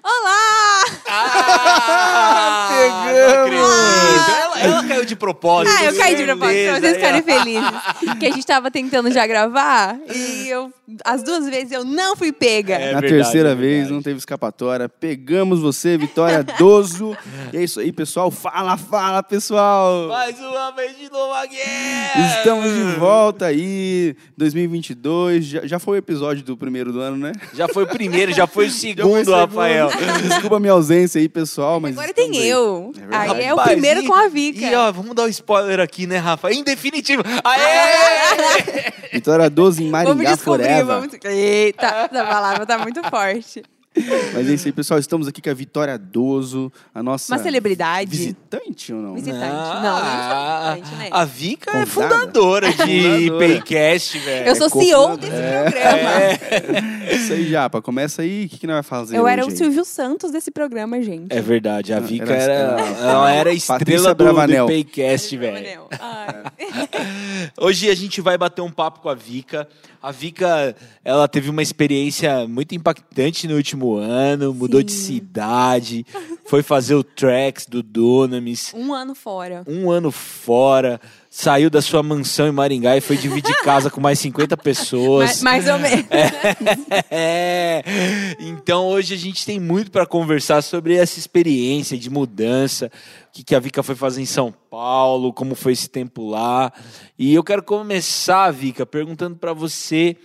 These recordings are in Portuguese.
Olá! De propósito. Ah, eu caí de propósito pra vocês ficarem felizes. Porque a gente tava tentando já gravar e eu, as duas vezes eu não fui pega. É Na verdade, terceira é vez não teve escapatória. Pegamos você, Vitória Doso. e é isso aí, pessoal. Fala, fala, pessoal. Mais uma vez de novo aqui. Estamos de volta aí, 2022. Já, já foi o episódio do primeiro do ano, né? Já foi o primeiro, já foi o Já foi o segundo, segundo. Rafael. Desculpa a minha ausência aí, pessoal, mas. Agora tem aí. eu. É verdade. aí é o primeiro e- com a Vika. E ó, vamos dar um spoiler aqui, né, Rafa? Em definitivo. Aê! Vitória 12 em Vamos Maringá descobrir, Forever. vamos... Eita, essa palavra tá muito forte. Mas é isso aí, pessoal. Estamos aqui com a Vitória Doso, a nossa. Uma celebridade. Visitante ou não? Visitante. Ah, Não, não visitante, né? A Vika é fundadora de. Paycast, velho. Eu sou CEO desse programa. Isso aí, Japa. Começa aí. O que, que nós vamos fazer? Eu era o hoje aí? Silvio Santos desse programa, gente. É verdade, a Não, Vika era- era, era- ela era estrela do, do Paycast, velho. Hoje a gente vai bater um papo com a Vika. A Vika, ela teve uma experiência muito impactante no último ano, mudou de Sim. cidade, foi fazer o tracks do Dunamis, Um ano fora. um ano fora, saiu da sua mansão em Maringá e foi dividir casa com mais 50 pessoas. Mais, mais ou menos. É. Então hoje a gente tem muito para conversar sobre essa experiência de mudança, o que, que a Vika foi fazer em São Paulo, como foi esse tempo lá. E eu quero começar, Vika, perguntando para você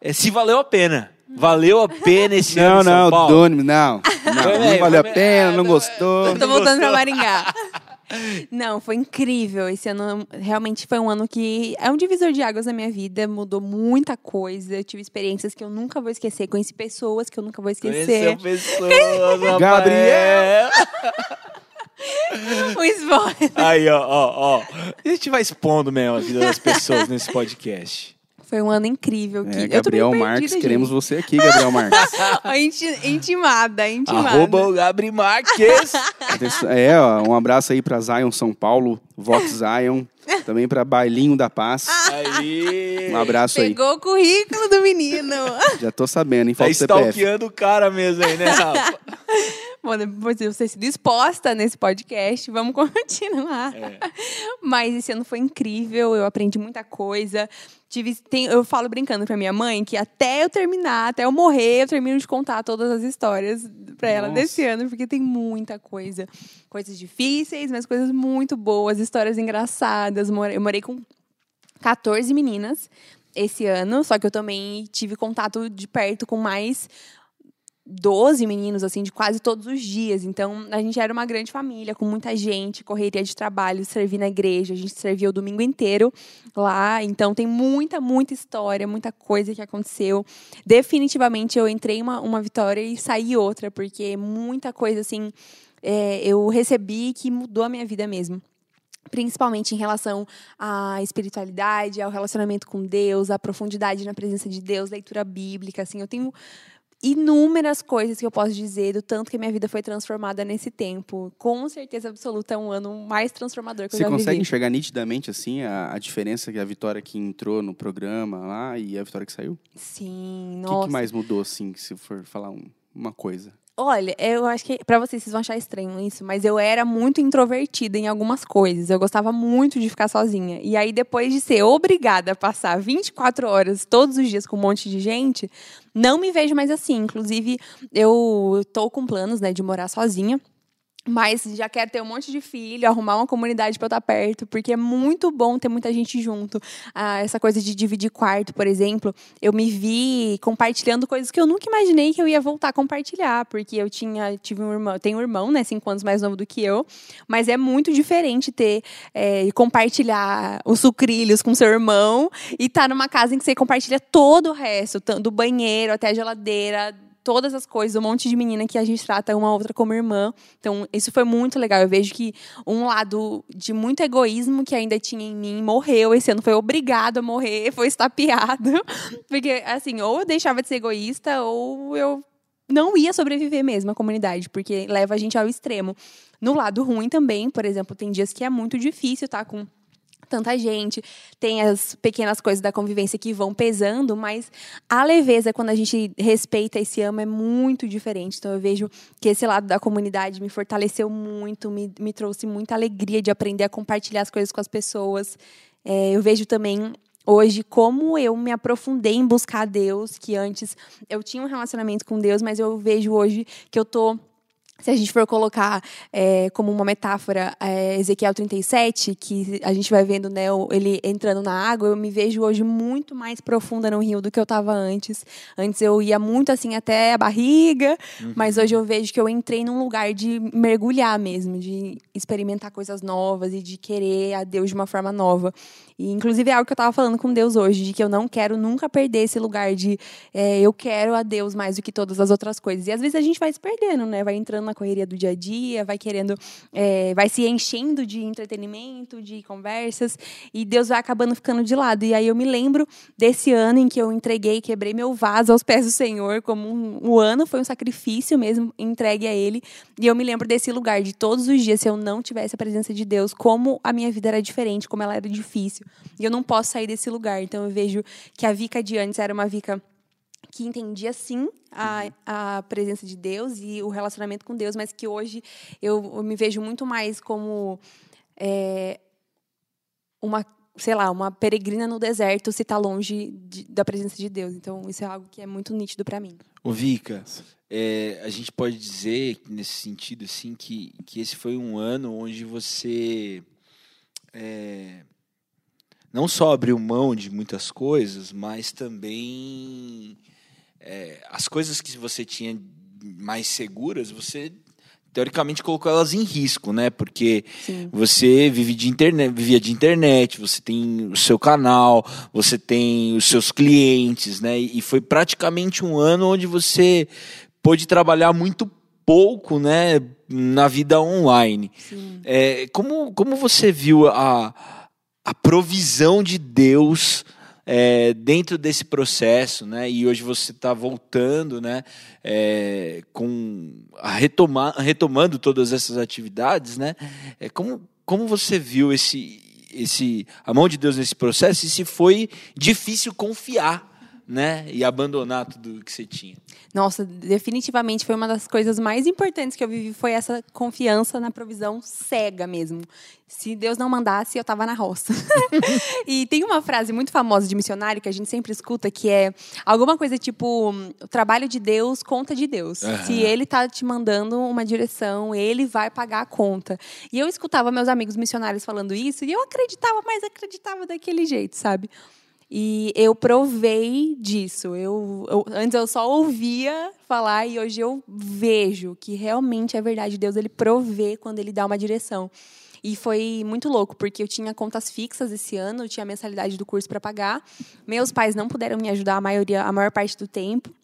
eh, se valeu a pena. Valeu a pena esse ano Não, São não, Paulo? Doni, não. Não, não Vai, valeu a pena, não vai, gostou. Tô voltando pra? Maringá. Não, foi incrível. Esse ano realmente foi um ano que é um divisor de águas na minha vida, mudou muita coisa. Eu tive experiências que eu nunca vou esquecer, conheci pessoas que eu nunca vou esquecer. Conheceu pessoas. Gabriel. Um spoiler. Aí, ó, ó, ó. A gente vai expondo mesmo a vida das pessoas nesse podcast. Foi um ano incrível. Que... É, eu tô bem Gabriel perdida, Marques, gente. queremos você aqui, Gabriel Marques. Intimada, intimada. Arroba o Gabri Marques. É, ó, um abraço aí pra Zion São Paulo, Vox Zion, também pra Bailinho da Paz. Aí. Um abraço aí. Pegou o currículo do menino. Já tô sabendo, hein? Tá Falta o CPF. stalkeando o cara mesmo aí, né, Rafa? Bom, depois de ter sido exposta nesse podcast, vamos continuar. É. Mas esse ano foi incrível, eu aprendi muita coisa. Tive, tem- eu falo brincando pra minha mãe que até eu terminar, até eu morrer, eu termino de contar todas as histórias pra ela Nossa. desse ano, porque tem muita coisa. Coisas difíceis, mas coisas muito boas, histórias engraçadas. Eu morei com 14 meninas esse ano, só que eu também tive contato de perto com mais 12 meninos, assim, de quase todos os dias. Então, a gente era uma grande família, com muita gente, correria de trabalho, servir na igreja. A gente servia o domingo inteiro lá. Então, tem muita, muita história, muita coisa que aconteceu. Definitivamente, eu entrei uma, uma vitória e saí outra, porque muita coisa, assim, é, eu recebi que mudou a minha vida mesmo principalmente em relação à espiritualidade, ao relacionamento com Deus, à profundidade na presença de Deus, leitura bíblica, assim, eu tenho inúmeras coisas que eu posso dizer do tanto que a minha vida foi transformada nesse tempo. Com certeza absoluta é um ano mais transformador que Você eu já consegue vivi. enxergar nitidamente, assim, a, a diferença que a Vitória que entrou no programa lá e a Vitória que saiu? Sim, O que, nossa. que mais mudou, assim, se for falar um- uma coisa? Olha, eu acho que pra vocês, vocês vão achar estranho isso, mas eu era muito introvertida em algumas coisas. Eu gostava muito de ficar sozinha. E aí, depois de ser obrigada a passar 24 horas todos os dias com um monte de gente, não me vejo mais assim. Inclusive, eu tô com planos, né, de morar sozinha. Mas já quero ter um monte de filho, arrumar uma comunidade pra eu estar perto, porque é muito bom ter muita gente junto. Ah, essa coisa de dividir quarto, por exemplo, eu me vi compartilhando coisas que eu nunca imaginei que eu ia voltar a compartilhar, porque eu tinha, tive um irmão, tenho um irmão, né, cinco anos mais novo do que eu, mas é muito diferente ter é, e compartilhar os sucrilhos com seu irmão e estar numa casa em que você compartilha todo o resto, do banheiro até a geladeira, todas as coisas, um monte de menina que a gente trata uma outra como irmã. Então, isso foi muito legal. Eu vejo que um lado de muito egoísmo que ainda tinha em mim morreu. Esse ano foi obrigado a morrer, foi estapeado. Porque, assim, ou eu deixava de ser egoísta, ou eu não ia sobreviver mesmo à comunidade, porque leva a gente ao extremo. No lado ruim também, por exemplo, tem dias que é muito difícil estar com tanta gente, tem as pequenas coisas da convivência que vão pesando, mas a leveza, quando a gente respeita e se ama, é muito diferente. Então, eu vejo que esse lado da comunidade me fortaleceu muito, me, me trouxe muita alegria de aprender a compartilhar as coisas com as pessoas. É, eu vejo também hoje como eu me aprofundei em buscar Deus, que antes eu tinha um relacionamento com Deus, mas eu vejo hoje que eu tô se a gente for colocar é, como uma metáfora é, Ezequiel 37, que a gente vai vendo né, ele entrando na água, eu me vejo hoje muito mais profunda no rio do que eu estava antes. Antes eu ia muito assim até a barriga, uhum. mas hoje eu vejo que eu entrei num lugar de mergulhar mesmo, de experimentar coisas novas e de querer a Deus de uma forma nova. E, inclusive, é algo que eu estava falando com Deus hoje, de que eu não quero nunca perder esse lugar de é, eu quero a Deus mais do que todas as outras coisas. E às vezes a gente vai se perdendo, né? Vai entrando na correria do dia a dia, vai querendo, é, vai se enchendo de entretenimento, de conversas, e Deus vai acabando ficando de lado. E aí eu me lembro desse ano em que eu entreguei, quebrei meu vaso aos pés do Senhor, como um, um ano foi um sacrifício mesmo entregue a Ele. E eu me lembro desse lugar de todos os dias, se eu não tivesse a presença de Deus, como a minha vida era diferente, como ela era difícil. E eu não posso sair desse lugar. Então eu vejo que a Vica de antes era uma Vica que entendia sim a, uhum. a presença de Deus e o relacionamento com Deus, mas que hoje eu, eu me vejo muito mais como é, uma, sei lá, uma peregrina no deserto se está longe de, da presença de Deus. Então isso é algo que é muito nítido para mim. Ô Vika, é, a gente pode dizer nesse sentido assim que, que esse foi um ano onde você é, não só abriu mão de muitas coisas, mas também é, as coisas que você tinha mais seguras, você teoricamente colocou elas em risco, né? Porque Sim. você vive de internet, vivia de internet, você tem o seu canal, você tem os seus clientes, né? E foi praticamente um ano onde você pôde trabalhar muito pouco, né? Na vida online. É, como, como você viu a a provisão de Deus é, dentro desse processo, né? E hoje você está voltando, né? É, com a retomar, retomando todas essas atividades, né? É, como, como você viu esse, esse a mão de Deus nesse processo e se foi difícil confiar né? E abandonar tudo que você tinha. Nossa, definitivamente foi uma das coisas mais importantes que eu vivi foi essa confiança na provisão cega mesmo. Se Deus não mandasse, eu estava na roça. e tem uma frase muito famosa de missionário que a gente sempre escuta que é alguma coisa tipo o trabalho de Deus, conta de Deus. Uhum. Se ele está te mandando uma direção, ele vai pagar a conta. E eu escutava meus amigos missionários falando isso e eu acreditava, mas acreditava daquele jeito, sabe? E eu provei disso. Eu, eu, antes eu só ouvia falar e hoje eu vejo que realmente é verdade. Deus ele provê quando ele dá uma direção. E foi muito louco, porque eu tinha contas fixas esse ano, eu tinha a mensalidade do curso para pagar. Meus pais não puderam me ajudar a maioria, a maior parte do tempo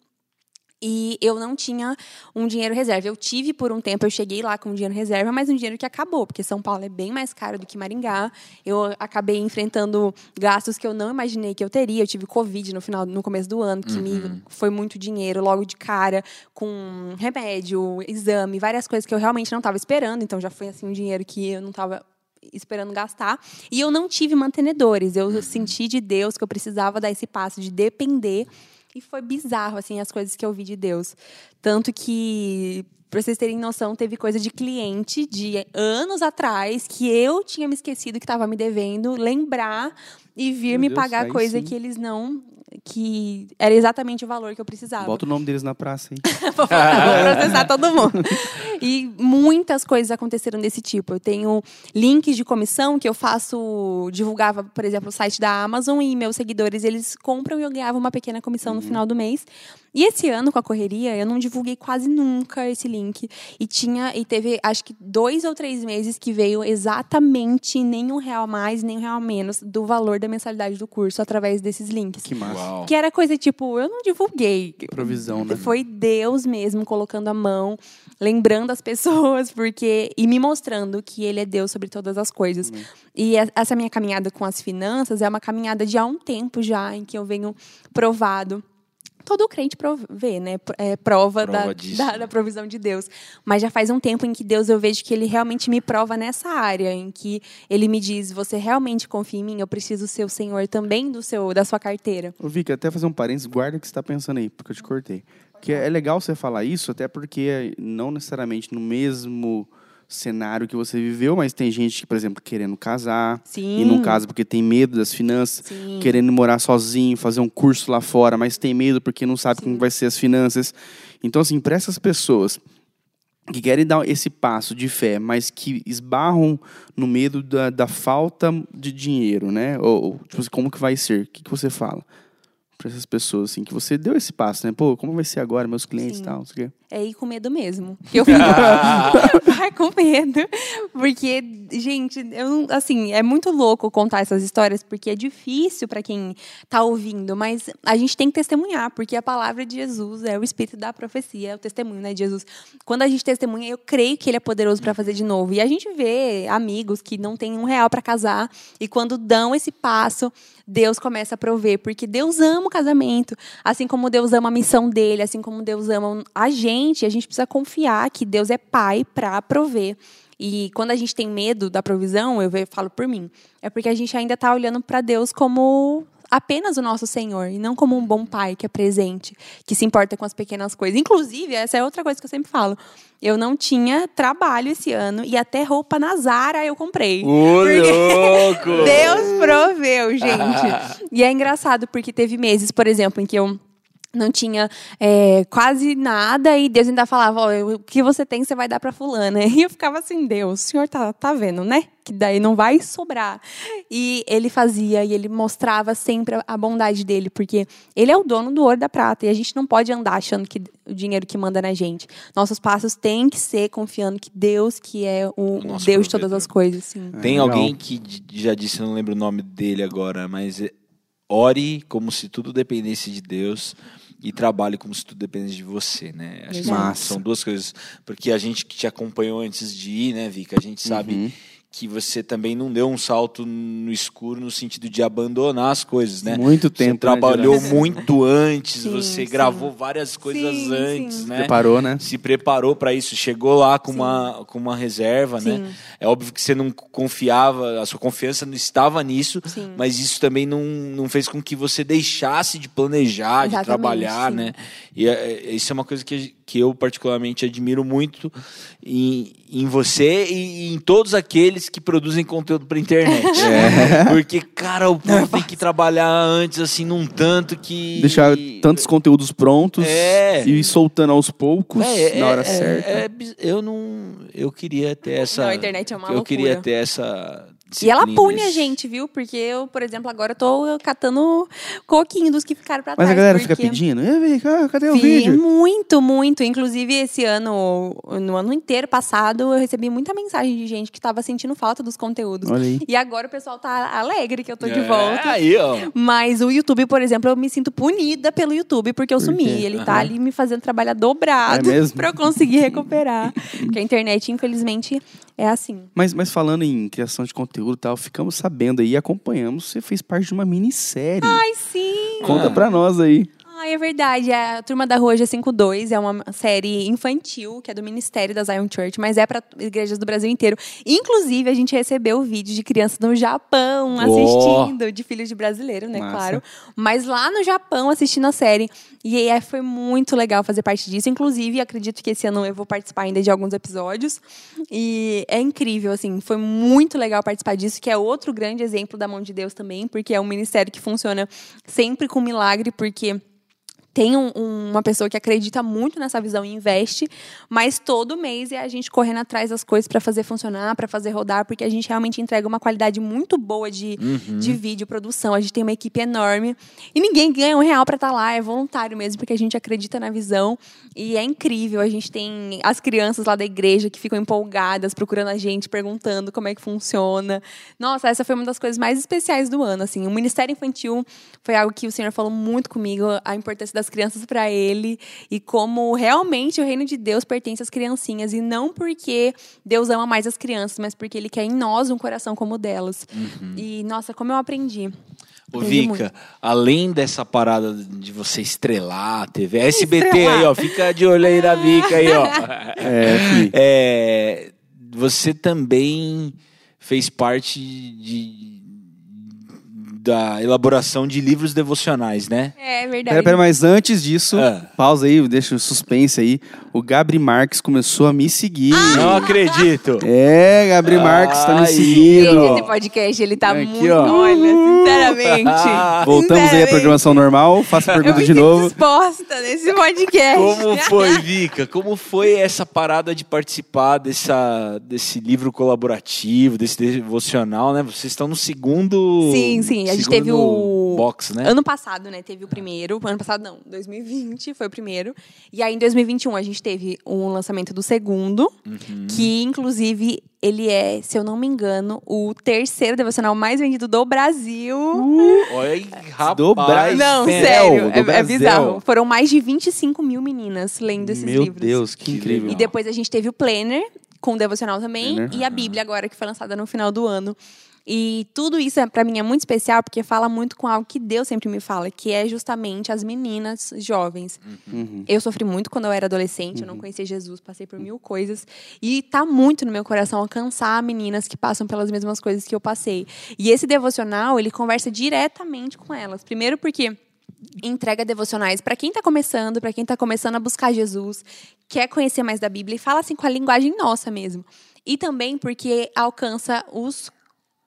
e eu não tinha um dinheiro reserva. Eu tive por um tempo, eu cheguei lá com um dinheiro reserva, mas um dinheiro que acabou, porque São Paulo é bem mais caro do que Maringá. Eu acabei enfrentando gastos que eu não imaginei que eu teria. Eu tive Covid no final, no começo do ano, que uhum. me foi muito dinheiro logo de cara, com remédio, exame, várias coisas que eu realmente não estava esperando. Então já foi assim um dinheiro que eu não estava esperando gastar. E eu não tive mantenedores. Eu uhum. senti de Deus que eu precisava dar esse passo de depender e foi bizarro, assim, as coisas que eu vi de Deus. Tanto que, para vocês terem noção, teve coisa de cliente de anos atrás que eu tinha me esquecido que estava me devendo, lembrar e vir Meu me Deus, pagar coisa sim. que eles não que era exatamente o valor que eu precisava. Bota o nome deles na praça, hein? Vou processar todo mundo. E muitas coisas aconteceram desse tipo. Eu tenho links de comissão que eu faço, divulgava, por exemplo, o site da Amazon e meus seguidores, eles compram e eu ganhava uma pequena comissão uhum. no final do mês. E esse ano, com a correria, eu não divulguei quase nunca esse link. E tinha, e teve, acho que dois ou três meses que veio exatamente nem um real mais, nem um real menos do valor da mensalidade do curso através desses links. Que massa. Uau. Que era coisa tipo, eu não divulguei. Provisão, né? Foi Deus mesmo colocando a mão, lembrando as pessoas, porque. E me mostrando que Ele é Deus sobre todas as coisas. Uhum. E essa minha caminhada com as finanças é uma caminhada de há um tempo já, em que eu venho provado todo crente provê, né? É prova, Prova da, da, né? da provisão de Deus. Mas já faz um tempo em que Deus eu vejo que Ele realmente me prova nessa área, em que Ele me diz: você realmente confia em mim? Eu preciso ser o Senhor também do seu, da sua carteira. Ô, Vicky, até fazer um parênteses, guarda o que você está pensando aí, porque eu te cortei. Que é legal você falar isso, até porque não necessariamente no mesmo cenário que você viveu, mas tem gente que, por exemplo, querendo casar, Sim. e no caso porque tem medo das finanças, Sim. querendo morar sozinho, fazer um curso lá fora, mas tem medo porque não sabe como vai ser as finanças. Então, assim, para essas pessoas que querem dar esse passo de fé, mas que esbarram no medo da, da falta de dinheiro, né? Ou, ou, tipo assim, como que vai ser? O que, que você fala para essas pessoas, assim, que você deu esse passo, né? Pô, como vai ser agora, meus clientes e Sim. tal, não sei o quê. É ir com medo mesmo. Eu fico vai com medo. Porque, gente, eu assim, é muito louco contar essas histórias, porque é difícil para quem tá ouvindo, mas a gente tem que testemunhar, porque a palavra de Jesus é o espírito da profecia, é o testemunho, né, de Jesus. Quando a gente testemunha, eu creio que ele é poderoso para fazer de novo. E a gente vê amigos que não têm um real para casar, e quando dão esse passo, Deus começa a prover, porque Deus ama o casamento, assim como Deus ama a missão dele, assim como Deus ama a gente, a gente precisa confiar que Deus é pai para prover. E quando a gente tem medo da provisão, eu falo por mim, é porque a gente ainda está olhando para Deus como apenas o nosso Senhor e não como um bom pai que é presente, que se importa com as pequenas coisas. Inclusive, essa é outra coisa que eu sempre falo. Eu não tinha trabalho esse ano e até roupa na Zara eu comprei. Ô, louco! Deus proveu, gente. e é engraçado porque teve meses, por exemplo, em que eu não tinha é, quase nada e Deus ainda falava, ó, o que você tem você vai dar para fulana. E eu ficava assim, Deus, o senhor tá, tá vendo, né? Que daí não vai sobrar. E ele fazia e ele mostrava sempre a- bondade dele, porque ele é o dono do ouro e da prata e a gente não pode andar achando que o dinheiro que manda na gente. Nossos passos têm que ser confiando que Deus que é o, Deus de todas as coisas, sim. Tem legal. alguém que já disse, eu não lembro o nome dele agora, mas é, ore como se tudo dependesse de Deus e trabalhe como se tudo dependesse de você, né? Acho que são, duas coisas. Porque a gente que te acompanhou antes de ir, né, Vika, a gente sabe Uhum. Que você também não deu um salto no escuro no sentido de abandonar as coisas, né? Muito tempo, né, Você trabalhou Geraldo? muito antes, Sim, você sim. gravou várias coisas Sim, antes, sim. né? Preparou, né? se preparou para isso, chegou lá com uma, com uma reserva, né? Sim. É óbvio que você não confiava, a sua confiança não estava nisso, Sim. mas isso também não, não fez com que você deixasse de planejar, de Exatamente, trabalhar, sim. né? E é, é, isso é uma coisa que, que eu particularmente admiro muito em, em você e em todos aqueles que produzem conteúdo para internet. É. Porque, cara, o povo tem que trabalhar antes, assim, num tanto que... Deixar tantos conteúdos prontos É. e ir soltando aos poucos É, na hora é, certa. é, é eu não. Eu queria ter essa. Não, a internet é uma Eu loucura. queria ter essa. E ela pune a gente, viu? Porque eu, por exemplo, agora eu tô catando coquinho dos que ficaram pra Mas trás. a galera fica porque... pedindo, "Ei, Vicky, ah, cadê o Sim, vídeo? muito, muito. Inclusive, esse ano, no ano inteiro passado, eu recebi muita mensagem de gente que tava sentindo falta dos conteúdos. Olha aí. E agora o pessoal tá alegre que eu tô de É, volta. Aí, ó. Mas o YouTube, por exemplo, eu me sinto punida pelo YouTube porque eu Por sumi. Ele tá Aham. ali me fazendo trabalhar dobrado É mesmo? pra eu conseguir recuperar. porque a internet, infelizmente, é assim. Mas, mas falando em criação de conteúdo e tal, ficamos sabendo aí, acompanhamos, você fez parte de uma minissérie. Ai, sim! Conta pra nós aí. Ai, é verdade. A Turma da Rua G52 é uma série infantil, que é do Ministério da Zion Church, mas é para igrejas do Brasil inteiro. Inclusive, a gente recebeu vídeo de crianças no Japão assistindo, de filhos de brasileiro, né, Massa. claro. Mas lá no Japão assistindo a série. E é, foi muito legal fazer parte disso. Inclusive, acredito que esse ano eu vou participar ainda de alguns episódios. E é incrível, assim, foi muito legal participar disso, que é outro grande exemplo da mão de Deus também, porque é um ministério que funciona sempre com milagre, porque tem um- um- uma pessoa que acredita muito nessa visão e investe, mas todo mês é a gente correndo atrás das coisas para fazer funcionar, para fazer rodar, porque a gente realmente entrega uma qualidade muito boa de, de vídeo, produção. A gente tem uma equipe enorme e ninguém ganha um real para estar lá, é voluntário mesmo, porque a gente acredita na visão e é incrível. A gente tem as crianças lá da igreja que ficam empolgadas, procurando a gente, perguntando como é que funciona. Nossa, essa foi uma das coisas mais especiais do ano. Assim, o Ministério Infantil foi algo que o Senhor falou muito comigo, a importância das crianças para Ele e como realmente o reino de Deus pertence às criancinhas e não porque Deus ama mais as crianças, mas porque Ele quer em nós um coração como o delas. E nossa, como eu aprendi. Ô, Vika, além dessa parada de você estrelar a TV, SBT Estrelar. aí, ó, fica de olho aí na Vika aí, ó. É. É, você também fez parte de, da elaboração de livros devocionais, né? É verdade. Pera, pera, mas antes disso, Ah. pausa aí, deixa o suspense aí. O Gabri Marques começou a me seguir. Não acredito. É, Gabri Marques tá me seguindo. Esse podcast, ele tá Aqui, muito... ó. Olha, sinceramente. Voltamos aí à programação normal. Faça a Eu pergunta de novo. disposta nesse podcast. Como foi, Vika? Como foi essa parada de participar dessa, desse livro colaborativo, desse devocional, né? Vocês estão no segundo. Sim, sim. A gente segundo teve o. box, né? Ano passado, né? Teve o primeiro. Ano passado, não. 2020 foi o primeiro. E aí, em 2021, a gente teve um lançamento do segundo. Uhum. Que, inclusive, ele é, se eu não me engano, o terceiro devocional mais vendido do Brasil. Olha aí, rapaz. Do Brasil. Não, sério. do É, é bizarro. Foram mais de 25 mil meninas lendo esses Meu livros. Deus, que incrível. E depois a gente teve o Planner, com o devocional também, Planner. e a Bíblia agora, que foi lançada no final do ano. E tudo isso, é, para mim, é muito especial, porque fala muito com algo que Deus sempre me fala, que é justamente as meninas jovens. Uhum. Eu sofri muito quando eu era adolescente, eu não conhecia Jesus, passei por mil coisas. E tá muito no meu coração alcançar meninas que passam pelas mesmas coisas que eu passei. E esse devocional, ele conversa diretamente com elas. Primeiro porque entrega devocionais para quem está começando, para quem está começando a buscar Jesus, quer conhecer mais da Bíblia e fala assim com a linguagem nossa mesmo. E também porque alcança os,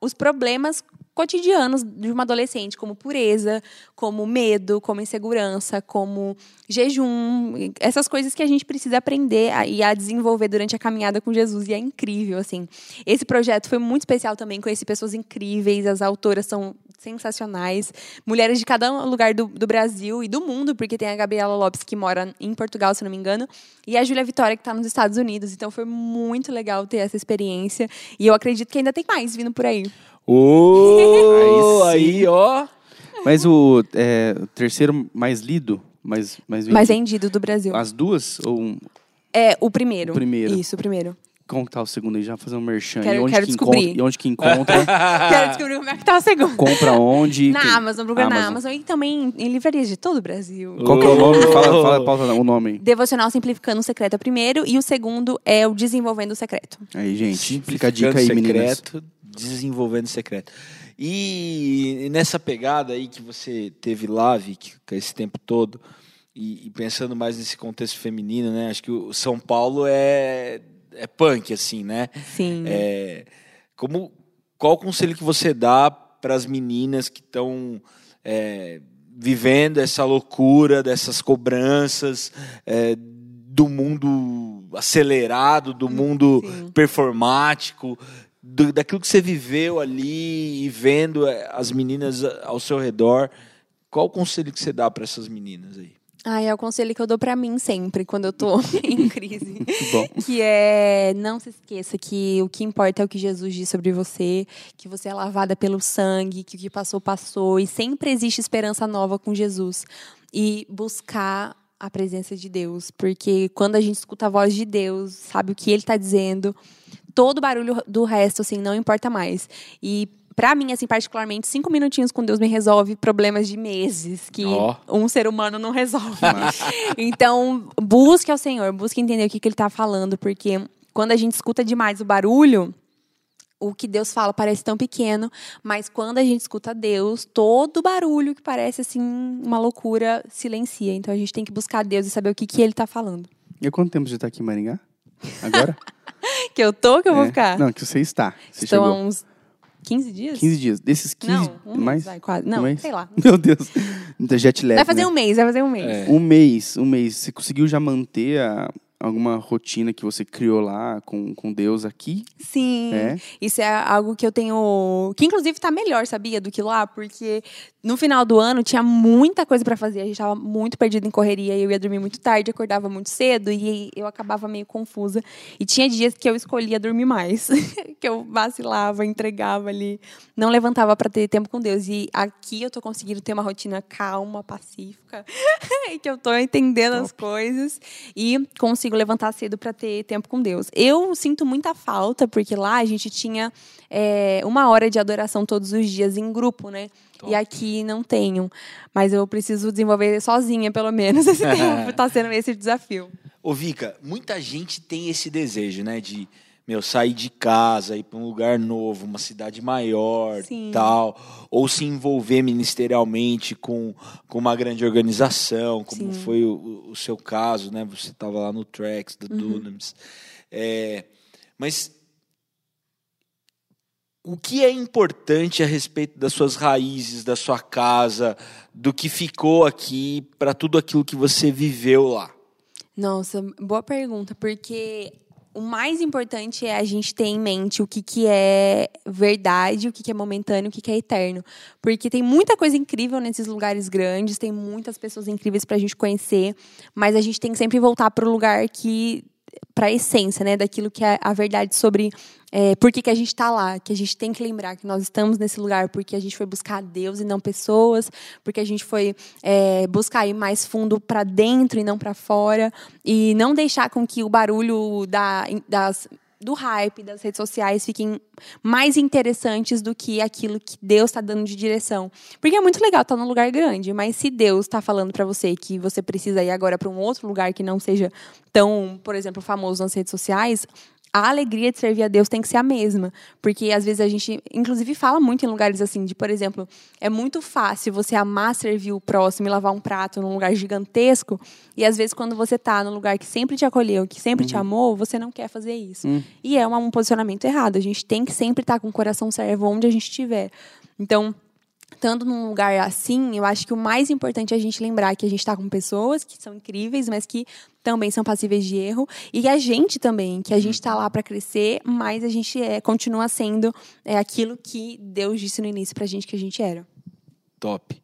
os problemas cotidianos de uma adolescente, como pureza, como medo, como insegurança, como jejum, essas coisas que a gente precisa aprender a, e a desenvolver durante a caminhada com Jesus. E é incrível, assim. Esse projeto foi muito especial também, conheci pessoas incríveis, as autoras são sensacionais, mulheres de cada lugar do, do Brasil e do mundo, porque tem a Gabriela Lopes que mora em Portugal, se não me engano, e a Júlia Vitória que está nos Estados Unidos. Então foi muito legal ter essa experiência e eu acredito que ainda tem mais vindo por aí. Ô, Aí aí, ó. Mas o, é, o terceiro mais lido, mais, mais vendido. Mais vendido do Brasil. As duas? Ou um- É, o primeiro. O primeiro. Isso, o primeiro. como que tá o segundo aí? Já fazer um merchan. Quero- e onde quero que descobrir. encontra? E onde que encontra? Quero descobrir como é que tá o segundo. compra onde? Na Amazon, procura na Amazon. Amazon e também em livrarias de todo o Brasil. Qual que é o nome? Fala, fala, pausa o nome. Devocional Simplificando o Secreto é o primeiro e o segundo é o Desenvolvendo o Secreto. Aí, gente. Fica a dica aí, meninas. secreto, desenvolvendo secreto. E nessa pegada aí que você teve lá, com esse tempo todo, e, e pensando mais nesse contexto feminino, né? Acho que o São Paulo é, é punk, assim, né? Sim. É, como, qual o conselho que você dá para as meninas que estão é, vivendo essa loucura, dessas cobranças, é, do mundo acelerado, do mundo Sim. performático, do- daquilo que você viveu ali e vendo é, as meninas a- ao seu redor? Qual o conselho que você dá para essas meninas aí? Ah, é o conselho que eu dou pra mim sempre, quando eu tô em crise. Que é, não se esqueça que o que importa é o que Jesus diz sobre você, que você é lavada pelo sangue, que o que passou, passou. E sempre existe esperança nova com Jesus. E buscar a presença de Deus. Porque quando a gente escuta a voz de Deus, sabe o que Ele está dizendo, todo o barulho do resto, assim, não importa mais. E Pra mim, assim, particularmente, cinco minutinhos com Deus me resolve problemas de meses que Ó. um ser humano não resolve. então, busque ao Senhor, busque entender o que, que Ele está falando, porque quando a gente escuta demais o barulho, o que Deus fala parece tão pequeno, mas quando a gente escuta Deus, todo o barulho que parece assim uma loucura silencia. Então a gente tem que buscar Deus e saber o que, que Ele está falando. E há quanto tempo você tá aqui em Maringá? Agora? Que eu tô, que eu vou É. ficar. Não, que você está. Você Estou há chegou. uns 15 dias? 15 dias. Desses 15, Não, um mês, mais? vai, quase. Um Não, mês? sei lá. Meu Deus. Então, jet lag, Vai fazer né? um mês, vai fazer um mês. É. Um mês, um mês. Você conseguiu já manter a- alguma rotina que você criou lá com, com Deus aqui? Sim. É? Isso é algo que eu tenho. Que inclusive tá melhor, sabia? Do que lá, porque no final do ano tinha muita coisa pra fazer. A gente tava muito perdido em correria. e Eu ia dormir muito tarde, acordava muito cedo e eu acabava meio confusa. E tinha dias que eu escolhia dormir mais. que eu vacilava, entregava ali. Não levantava pra ter tempo com Deus. E aqui eu tô conseguindo ter uma rotina calma, pacífica. e que eu tô entendendo as coisas. E consigo consigo levantar cedo para ter tempo com Deus. Eu sinto muita falta, porque lá a gente tinha é, uma hora de adoração todos os dias em grupo, né? Top. E aqui não tenho. Mas eu preciso desenvolver sozinha, pelo menos, esse tempo. Tá sendo esse desafio. Ô, Vika, muita gente tem esse desejo, né? De, meu, sair de casa, ir para um lugar novo, uma cidade maior, Sim. tal. Ou se envolver ministerialmente com, com uma grande organização, como Sim. foi o, o seu caso, né? Você estava lá no Tracks, do Dunamis. É, mas o que é importante a respeito das suas raízes, da sua casa, do que ficou aqui, para tudo aquilo que você viveu lá? Nossa, boa pergunta, porque o mais importante é a gente ter em mente o que, que é verdade, o que, que é momentâneo, o que, que é eterno. Porque tem muita coisa incrível nesses lugares grandes, tem muitas pessoas incríveis para a gente conhecer, mas a gente tem que sempre voltar para o lugar que para a essência, né, daquilo que é a verdade sobre é, por que, que a gente está lá, que a gente tem que lembrar que nós estamos nesse lugar porque a gente foi buscar Deus e não pessoas, porque a gente foi é, buscar ir mais fundo para dentro e não para fora, e não deixar com que o barulho da, das, do hype das redes sociais fiquem mais interessantes do que aquilo que Deus está dando de direção. Porque é muito legal estar num lugar grande, mas se Deus está falando para você que você precisa ir agora para um outro lugar que não seja tão, por exemplo, famoso nas redes sociais, a alegria de servir a Deus tem que ser a mesma. Porque às vezes a gente, inclusive, fala muito em lugares assim, de, por exemplo, é muito fácil você amar servir o próximo e lavar um prato num lugar gigantesco. E às vezes, quando você tá num lugar que sempre te acolheu, que sempre te amou, você não quer fazer isso. E é um posicionamento errado. A gente tem que sempre estar com o coração servo onde a gente estiver. Então, estando num lugar assim, eu acho que o mais importante é a gente lembrar que a gente está com pessoas que são incríveis, mas que também são passíveis de erro. E a gente também, que a gente está lá para crescer, mas a gente é, continua sendo é, aquilo que Deus disse no início pra gente que a gente era. Top.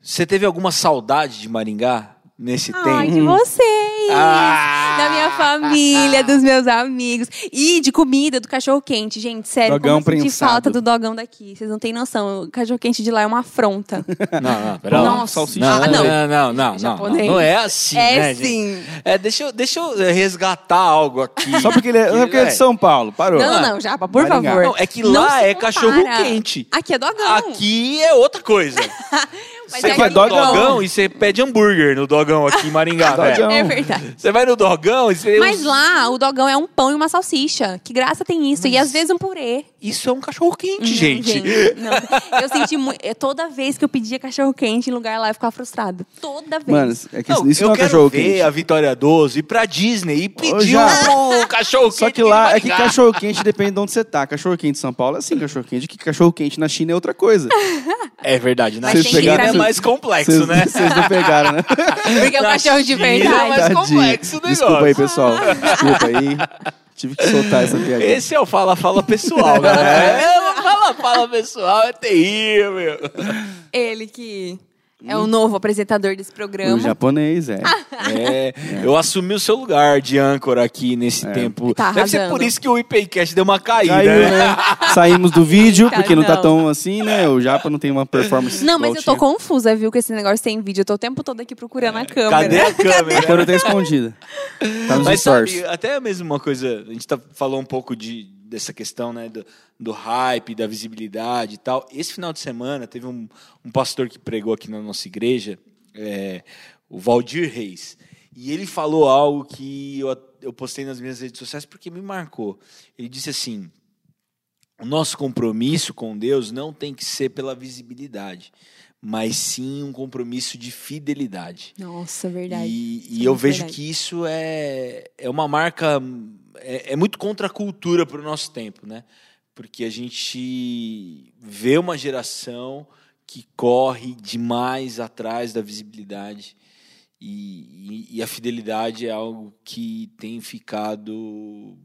Você teve alguma saudade de Maringá nesse Ai, tempo? de vocês! Ah! Da minha família, dos meus amigos. E de comida, do cachorro-quente. Gente, sério, Dogão como prensado. falta do dogão daqui. Vocês não têm noção. O cachorro-quente de lá é uma afronta. Não, não, pera lá. Nossa. salsicha. Não, Ah, não, não. não, não, não, não, Japonês. não é assim, É né, sim. É, deixa eu, deixa eu resgatar algo aqui. Só porque ele é, porque é de São Paulo. Parou. Não, não, Japa, por Maringá. favor. Não, é que lá é cachorro-quente. Aqui é dogão. Aqui é outra coisa. Mas Você é vai no dogão. dogão e você pede hambúrguer no dogão aqui em Maringá, velho. É verdade. Você vai no dogão e você... Mas lá, o dogão é um pão e uma salsicha. Que graça tem isso. E às vezes um purê. Isso é um cachorro-quente, Não, gente. não. Eu senti muito. Toda vez que eu pedia cachorro-quente em lugar lá, eu ficava frustrada. Toda vez. Mano, é que Não, isso eu não é quero cachorro ver quente. a Vitória 12 ir pra Disney e pedir um cachorro-quente Só que lá é que cachorro quente depende de onde você tá. Cachorro quente em São Paulo é assim, cachorro quente. Que cachorro quente na China é outra coisa. É verdade, que ir pra é mais complexo, Vocês né? vocês não pegaram, né? Porque é um cachorro de China é verdade. mais complexo o negócio. Desculpa aí, pessoal. Desculpa aí. Tive que soltar essa piadinha. Esse é o fala-fala pessoal, galera. É, o fala-fala pessoal é terrível, meu. Ele que é o novo apresentador desse O programa. japonês, é. É, eu assumi o seu lugar de âncora aqui nesse tempo. Tá Deve ser por isso que o IPCast deu uma caída. Caiu, né? né? Saímos do vídeo, Cara, porque não tá não. tão assim, né? O Japa não tem uma performance. Não, mas eu tô tinha. confusa, viu, com esse negócio sem vídeo. Eu tô o tempo todo aqui procurando a câmera. Cadê a câmera? A câmera tá escondida. Tá nos Mas stories. sabe, até mesmo uma coisa, a gente tá, falou um pouco de, dessa questão né, do, do hype, da visibilidade e tal. Esse final de semana teve um, um pastor que pregou aqui na nossa igreja, é, o Valdir Reis. E ele falou algo que eu, eu postei nas minhas redes sociais porque me marcou. Ele disse assim: o nosso compromisso com Deus não tem que ser pela visibilidade, mas sim um compromisso de fidelidade. Nossa, verdade. E, e é eu vejo verdade. que isso é, é uma marca. É, é muito contra a cultura para o nosso tempo, né? Porque a gente vê uma geração que corre demais atrás da visibilidade. E, e- e a fidelidade é algo que tem ficado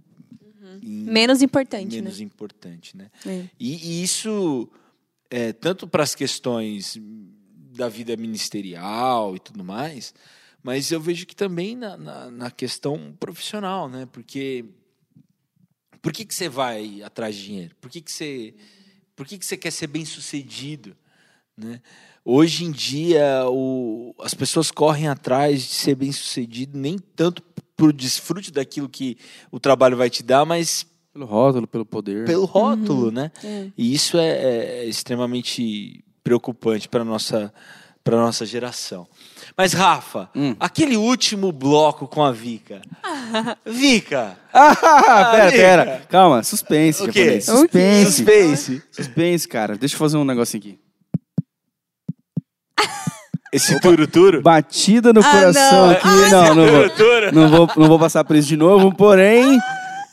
em- Menos importante, menos né? importante, né? É. E, e isso, é, tanto para as questões da vida ministerial e tudo mais, mas eu vejo que também na, na, na questão profissional, né? Porque por que, que você vai atrás de dinheiro? Por que, que você por que, que você quer ser bem sucedido? Né? Hoje em dia, o, as pessoas correm atrás de ser bem sucedido nem tanto pro desfrute daquilo que o trabalho vai te dar, mas Pelo rótulo, pelo poder. pelo rótulo, né? É. E isso é, é extremamente preocupante para nossa para nossa geração. Mas Rafa, Hum. aquele último bloco com a Vika. Vika, Ah, pera, Amiga. pera. Calma, suspense. O já quê? Suspense. suspense. Suspense, cara. Deixa eu fazer um negocinho aqui. Esse turo-turo. Batida no Ah, coração não. aqui. Não, não vou, não, vou, não vou passar por isso de novo, porém.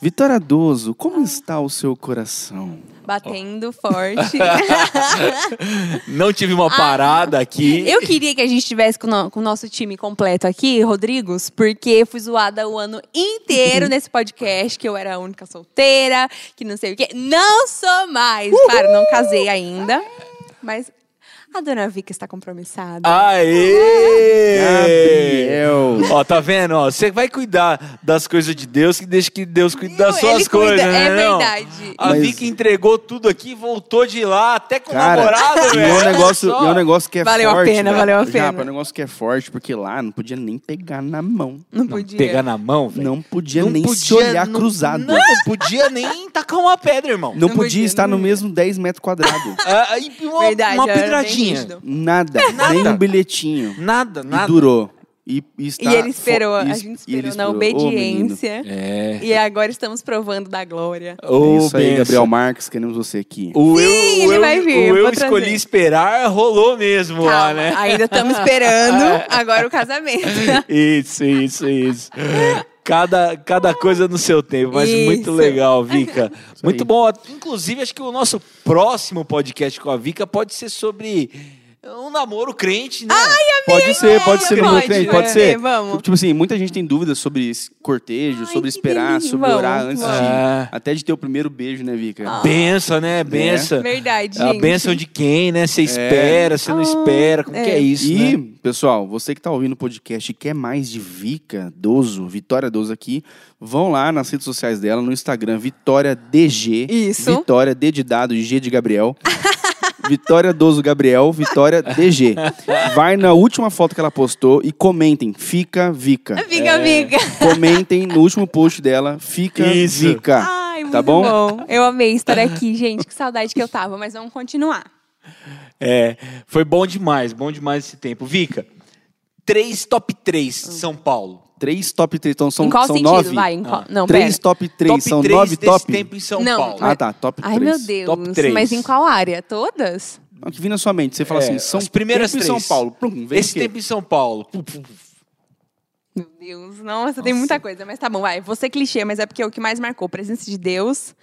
Vitória Doso, como está o seu coração? Batendo forte. Não tive uma parada aqui. Eu queria que a gente tivesse com, no- com o nosso time completo aqui, Rodrigos, porque fui zoada o ano inteiro nesse podcast, que eu era a única solteira, que não sei o quê. Não sou mais! Claro, não casei ainda. Mas a dona Vika está compromissada. Aê! Gabriel. Ó, tá vendo? Ó, você vai cuidar das coisas de Deus, que deixa que Deus cuide das Ele suas cuida, coisas, é né? não? verdade. A Mas- Vicky entregou tudo aqui, voltou de lá, até com o Cara, namorado, e é velho. um negócio, é um negócio que é Valeu a forte. pena, né? valeu a pena. é um negócio que é forte, porque lá não podia nem pegar na mão. Não Não, podia. pegar na mão, velho. Não podia Não nem se podia, olhar não- cruzado. Não, não podia nem tacar uma pedra, irmão. Não Não podia podia, estar não no mesmo 10 metros quadrados. Ah, e uma, Verdade, uma era pedradinha. rígido. Nada, Nada. nem um bilhetinho. Nada, E nada. durou. E, e, está E ele esperou, a e- gente e esperou na obediência. É. e agora estamos provando da glória. Ô, Isso aí. Gabriel Marques, queremos você aqui. O Sim, eu, ele o eu, vai vir, o eu vou escolhi trazer. esperar, rolou mesmo lá, Calma, né? ainda estamos esperando agora o casamento. Isso, isso, isso. Cada, cada coisa no seu tempo, mas muito Isso. legal, Vika. Muito bom. Inclusive, acho que o nosso próximo podcast com a Vika pode ser sobre um namoro crente, né? Pode ser, pode ser, pode, meu crente, pode pode ser. vamos. Tipo assim, muita gente tem dúvidas sobre cortejo, Ai, sobre esperar, delícia. sobre Vamos, orar antes vamos. de. É. Até de ter o primeiro beijo, né, Vika? Benção, né? Benção. Verdade, A gente. benção de quem, né? Você espera, você não Ah, espera. Como que é é. isso, E, né? pessoal, você que tá ouvindo o podcast e quer mais de Vica Doso, Vitória Doso aqui, vão lá nas redes sociais dela, no Instagram, Vitória DG. Isso. Vitória D de dado e G de Gabriel. Vitória Doso Gabriel, Vitória DG. Vai na última foto que ela postou e comentem, fica Vica. Fica, amiga. Comentem no último post dela, fica Isso. Vica. Ai, muito Tá bom? Eu amei estar aqui, gente. Que saudade que eu tava, mas vamos continuar. É, foi bom demais, bom demais esse tempo. Vika, três top 3 São Paulo. Três top 3, então são, em qual são sentido? nove. Vai, em qual... Não, Três pera. top 3, top são 3 nove desse top. tempo em São Não, Paulo. Ah, tá, top 3. Ai, meu Deus. Top três. Mas em qual área? Todas? O que vem na sua mente? Você fala É, assim, São as primeiras tempo em três. São Paulo. Plum, vem Esse o quê? tempo em São Paulo. Pum, pum, pum. Meu Deus, nossa, tem muita coisa. Mas tá bom, vai. Vou ser clichê, mas é porque é o que mais marcou. Presença de Deus,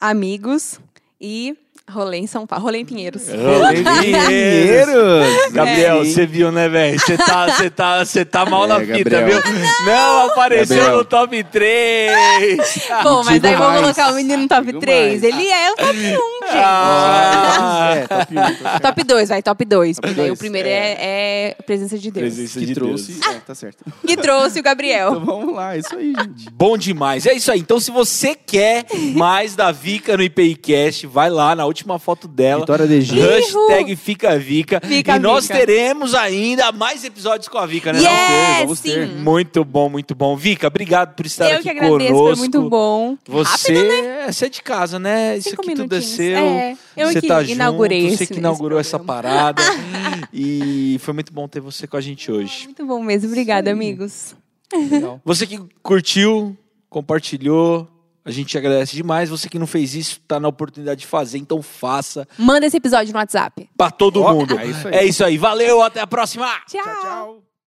amigos e rolê em São Paulo. Rolê em Pinheiros. Rolê Pinheiros. Pinheiros. Gabriel, você viu, né, velho? Você tá, você tá, você tá mal É, na fita, Gabriel. viu? Não, apareceu Gabriel. no top 3. Bom, mas Digo aí vamos colocar o menino no top Digo 3. mais. Ele é o top 1, gente. Ah, É, top 1. Top um. Top 2, vai, top 2. Porque daí o primeiro é, é presença de Deus. Presença que de trouxe. Deus. É, tá certo. Que trouxe o Gabriel. Então vamos lá, é isso aí, gente. Bom demais. É isso aí. Então, se você quer mais da Vika no IPIcast, vai lá na última foto dela. Vitória DG. Hashtag Fica Vica. Fica e nós Vica. teremos ainda mais episódios com a Vica, né? não? Yes, vamos ter. sim. Muito bom, muito bom. Vica, obrigado por estar Eu aqui que agradeço, conosco. foi muito bom. Você, Rápido, né? você é de casa, né? Isso Cinco aqui tudo é minutinhos. seu. É, eu você que tá inaugurei junto, esse- você que inaugurou essa parada. e foi muito bom ter você com a gente hoje. Muito bom mesmo. Obrigada, amigos. Você que curtiu, compartilhou, a gente agradece demais. Você que não fez isso, tá na oportunidade de fazer, então faça Manda esse episódio no WhatsApp. pra todo Ó, mundo. é isso aí. É isso aí. Valeu, até a próxima. Tchau. Tchau, tchau.